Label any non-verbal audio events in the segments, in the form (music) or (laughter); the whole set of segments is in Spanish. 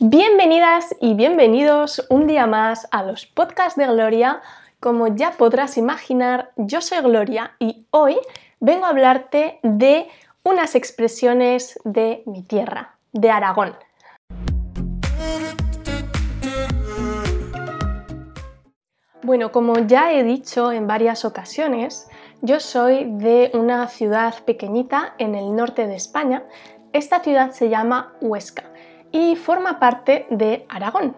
Bienvenidas y bienvenidos un día más a los podcasts de Gloria. Como ya podrás imaginar, yo soy Gloria y hoy vengo a hablarte de unas expresiones de mi tierra, de Aragón. Bueno, como ya he dicho en varias ocasiones, yo soy de una ciudad pequeñita en el norte de España. Esta ciudad se llama Huesca y forma parte de Aragón.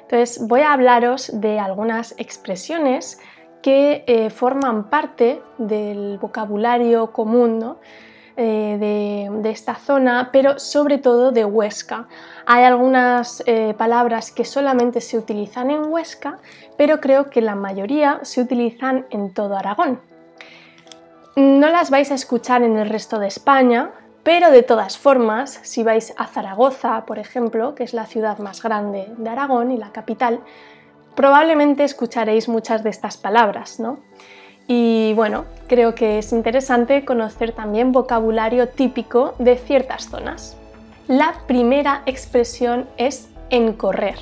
Entonces voy a hablaros de algunas expresiones que eh, forman parte del vocabulario común eh, de, esta zona, pero sobre todo de Huesca. Hay algunas eh, palabras que solamente se utilizan en Huesca, pero creo que la mayoría se utilizan en todo Aragón. No las vais a escuchar en el resto de España, pero de todas formas, si vais a Zaragoza, por ejemplo, que es la ciudad más grande de Aragón y la capital, probablemente escucharéis muchas de estas palabras, ¿no? Y bueno, creo que es interesante conocer también vocabulario típico de ciertas zonas. La primera expresión es encorrer.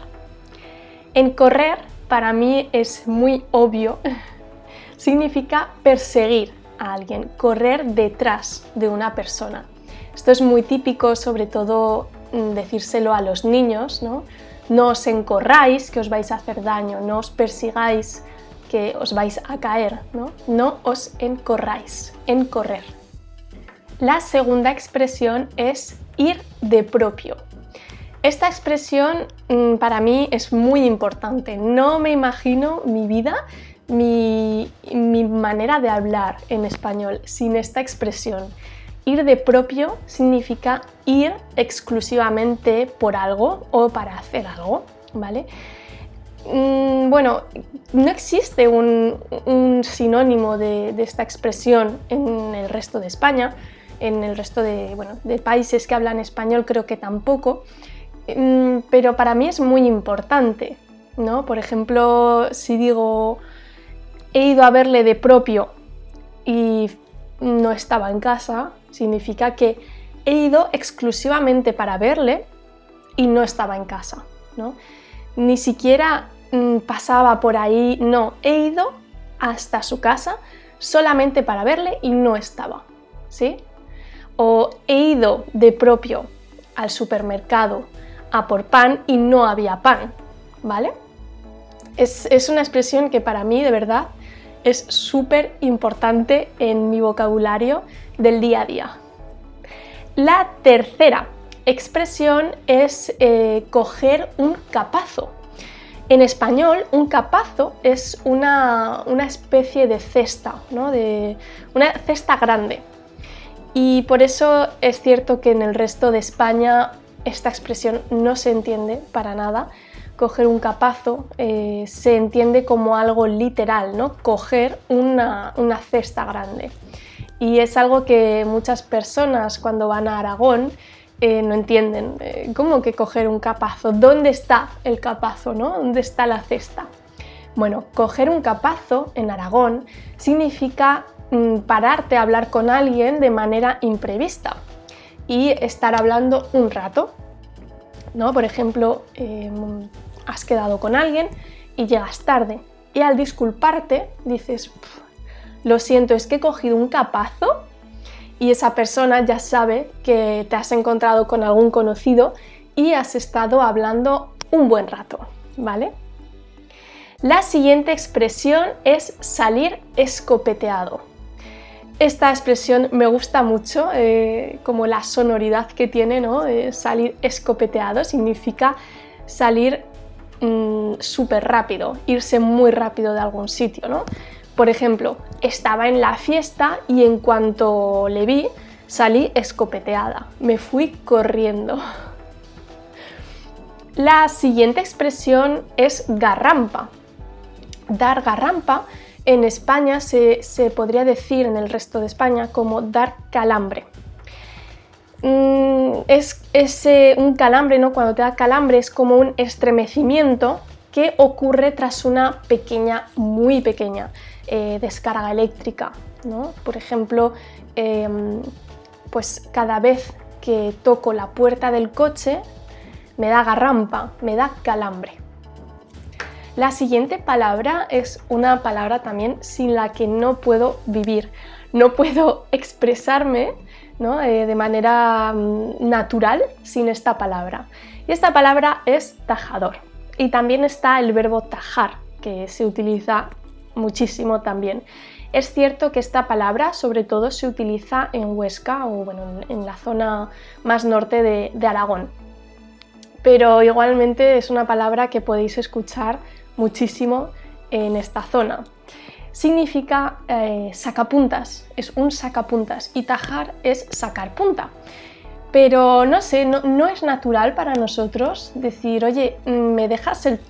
Encorrer para mí es muy obvio. (laughs) Significa perseguir, a alguien, correr detrás de una persona. Esto es muy típico, sobre todo mm, decírselo a los niños, ¿no? No os encorráis que os vais a hacer daño, no os persigáis que os vais a caer, ¿no? No os encorráis, encorrer. La segunda expresión es ir de propio. Esta expresión mm, para mí es muy importante. No me imagino mi vida mi, manera de hablar en español sin esta expresión. Ir de propio significa ir exclusivamente por algo o para hacer algo, ¿vale? Mm, bueno, no existe un, sinónimo de, esta expresión en el resto de España, en el resto de, de países que hablan español creo que tampoco, mm, pero para mí es muy importante, ¿no? Por ejemplo, si digo he ido a verle de propio y no estaba en casa, significa que he ido exclusivamente para verle y no estaba en casa, ¿no? Ni siquiera mm, pasaba por ahí, no, he ido hasta su casa solamente para verle y no estaba, ¿sí? O he ido de propio al supermercado a por pan y no había pan, ¿vale? Es, es una expresión que para mí de verdad es súper importante en mi vocabulario del día a día. La tercera expresión es eh, coger un capazo. En español, un capazo es una, especie de cesta, ¿no? de una cesta grande. Y por eso es cierto que en el resto de España esta expresión no se entiende para nada, coger un capazo eh, se entiende como algo literal, ¿no? Coger una, cesta grande. Y es algo que muchas personas cuando van a Aragón eh, no entienden. Eh, ¿Cómo que coger un capazo? ¿Dónde está el capazo? ¿no? ¿Dónde está la cesta? Bueno, coger un capazo en Aragón significa mm, pararte a hablar con alguien de manera imprevista y estar hablando un rato. ¿no? Por ejemplo, has quedado con alguien y llegas tarde. Y al disculparte dices, lo siento, es que he cogido un capazo y esa persona ya sabe que te has encontrado con algún conocido y has estado hablando un buen rato, ¿vale? La siguiente expresión es salir escopeteado. Esta expresión me gusta mucho, eh, como la sonoridad que tiene, ¿no? Eh, salir escopeteado significa salir Mm, súper rápido, irse muy rápido de algún sitio, ¿no? Por ejemplo, estaba en la fiesta y en cuanto le vi, salí escopeteada, me fui corriendo. La siguiente expresión es garrampa. Dar garrampa en España se, se podría decir en el resto de España como dar calambre. Mm, es, un calambre, ¿no? Cuando te da calambre es como un estremecimiento que ocurre tras una pequeña, muy pequeña eh, descarga eléctrica, ¿no? Por ejemplo, em, pues cada vez que toco la puerta del coche me da garrampa, me da calambre. La siguiente palabra es una palabra también sin la que no puedo vivir, no puedo expresarme eh, de manera mm, natural sin esta palabra. Y esta palabra es tajador. Y también está el verbo tajar, que se utiliza muchísimo también. Es cierto que esta palabra sobre todo se utiliza en Huesca o bueno, en la zona más norte de, Aragón. Pero igualmente es una palabra que podéis escuchar muchísimo en esta zona. Significa eh, sacapuntas, es un sacapuntas y tajar es sacar punta. Pero no sé, no, es natural para nosotros decir, oye, ¿me dejas el,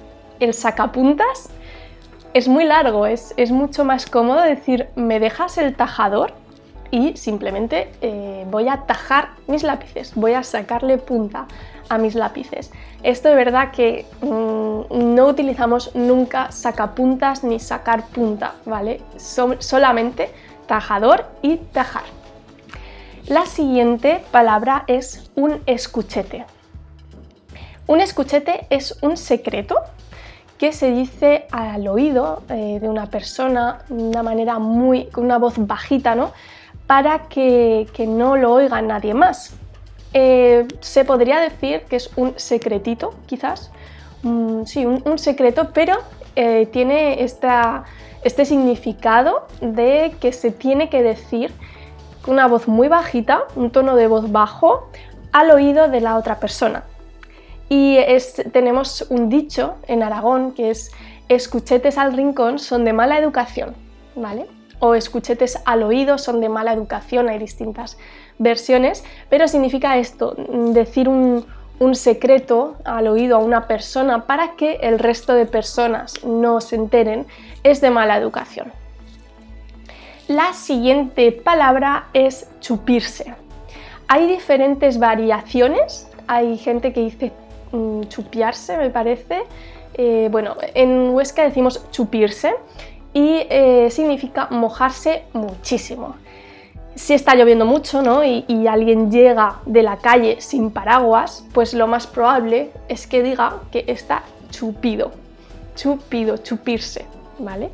el sacapuntas? Es muy largo, es, mucho más cómodo decir, ¿me dejas el tajador? Y simplemente eh, voy a tajar mis lápices, voy a sacarle punta a mis lápices. Esto de verdad que mm, no utilizamos nunca sacapuntas ni sacar punta, ¿vale? solamente tajador y tajar. La siguiente palabra es un escuchete. Un escuchete es un secreto que se dice al oído eh, de una persona de una manera muy, con una voz bajita, ¿no? Para que, no lo oiga nadie más. Eh, se podría decir que es un secretito, quizás. sí, un, secreto, pero eh, tiene este significado de que se tiene que decir una voz muy bajita, un tono de voz bajo, al oído de la otra persona. Y tenemos un dicho en Aragón que es escuchetes al rincón son de mala educación, ¿vale? O escuchetes al oído son de mala educación, hay distintas versiones, pero significa esto, decir un, un secreto al oído a una persona para que el resto de personas no se enteren es de mala educación. La siguiente palabra es chupirse. Hay diferentes variaciones. Hay gente que dice mm, chupiarse, me parece. Eh, bueno, en Huesca decimos chupirse y eh, significa mojarse muchísimo. Si está lloviendo mucho ¿no? y, y, alguien llega de la calle sin paraguas, pues lo más probable es que diga que está chupido. Chupido, chupirse, ¿vale?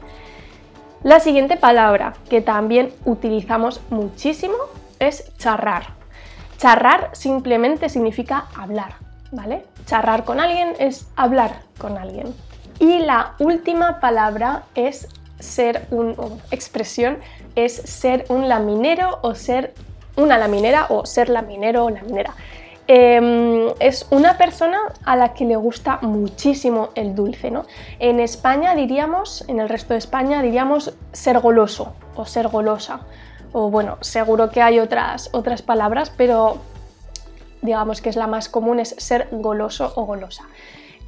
La siguiente palabra que también utilizamos muchísimo es charrar. Charrar simplemente significa hablar, ¿vale? Charrar con alguien es hablar con alguien. Y la última palabra es ser un, expresión es ser un laminero o ser una laminera o ser laminero o laminera. Em, es una persona a la que le gusta muchísimo el dulce. ¿no? En España diríamos, en el resto de España diríamos ser goloso o ser golosa. O bueno, seguro que hay otras, otras palabras, pero digamos que es la más común, es ser goloso o golosa.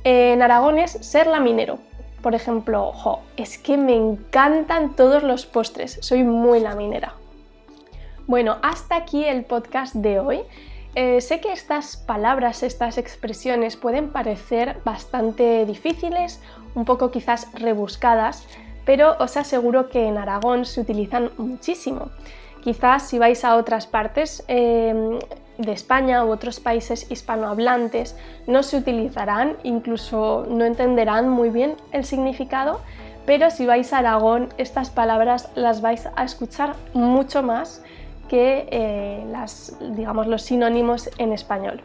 En Aragón es ser laminero. Por ejemplo, es que me encantan todos los postres, soy muy laminera. Bueno, hasta aquí el podcast de hoy. Eh, sé que estas palabras, estas expresiones pueden parecer bastante difíciles, un poco quizás rebuscadas, pero os aseguro que en Aragón se utilizan muchísimo. Quizás si vais a otras partes em, de España u otros países hispanohablantes no se utilizarán, incluso no entenderán muy bien el significado, pero si vais a Aragón estas palabras las vais a escuchar mucho más que eh, las, digamos, los sinónimos en español.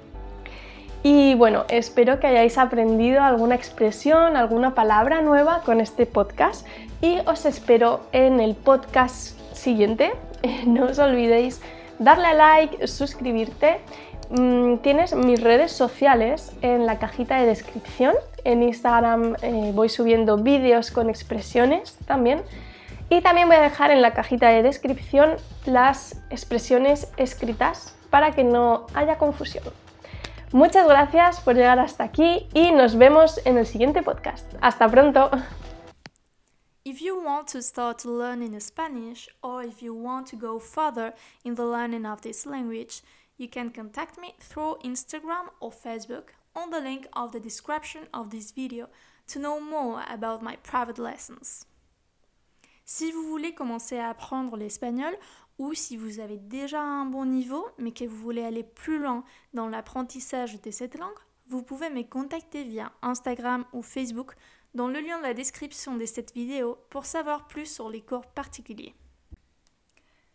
Y bueno, espero que hayáis aprendido alguna expresión, alguna palabra nueva con este podcast y os espero en el podcast siguiente. (laughs) No os olvidéis darle a like, suscribirte. Mm, tienes mis redes sociales en la cajita de descripción. En Instagram eh, voy subiendo vídeos con expresiones también. Y también voy a dejar en la cajita de descripción las expresiones escritas para que no haya confusión. Muchas gracias por llegar hasta aquí y nos vemos en el siguiente podcast. Hasta pronto. If you want to start learning Spanish or if you want to go further in the learning of this language, you can contact me through Instagram or Facebook on the link of the description of this video to know more about my private lessons. Si vous voulez commencer à apprendre l'espagnol ou si vous avez déjà un bon niveau mais que vous voulez aller plus loin dans l'apprentissage de cette langue, vous pouvez me via Instagram ou Facebook dans le description de cette vidéo pour savoir plus sur les cours particuliers.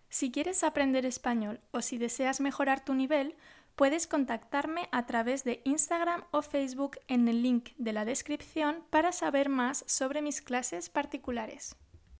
Si quieres aprender español o si deseas mejorar tu nivel, puedes contactarme a través de Instagram o Facebook en el link de la descripción para saber más sobre mis clases particulares.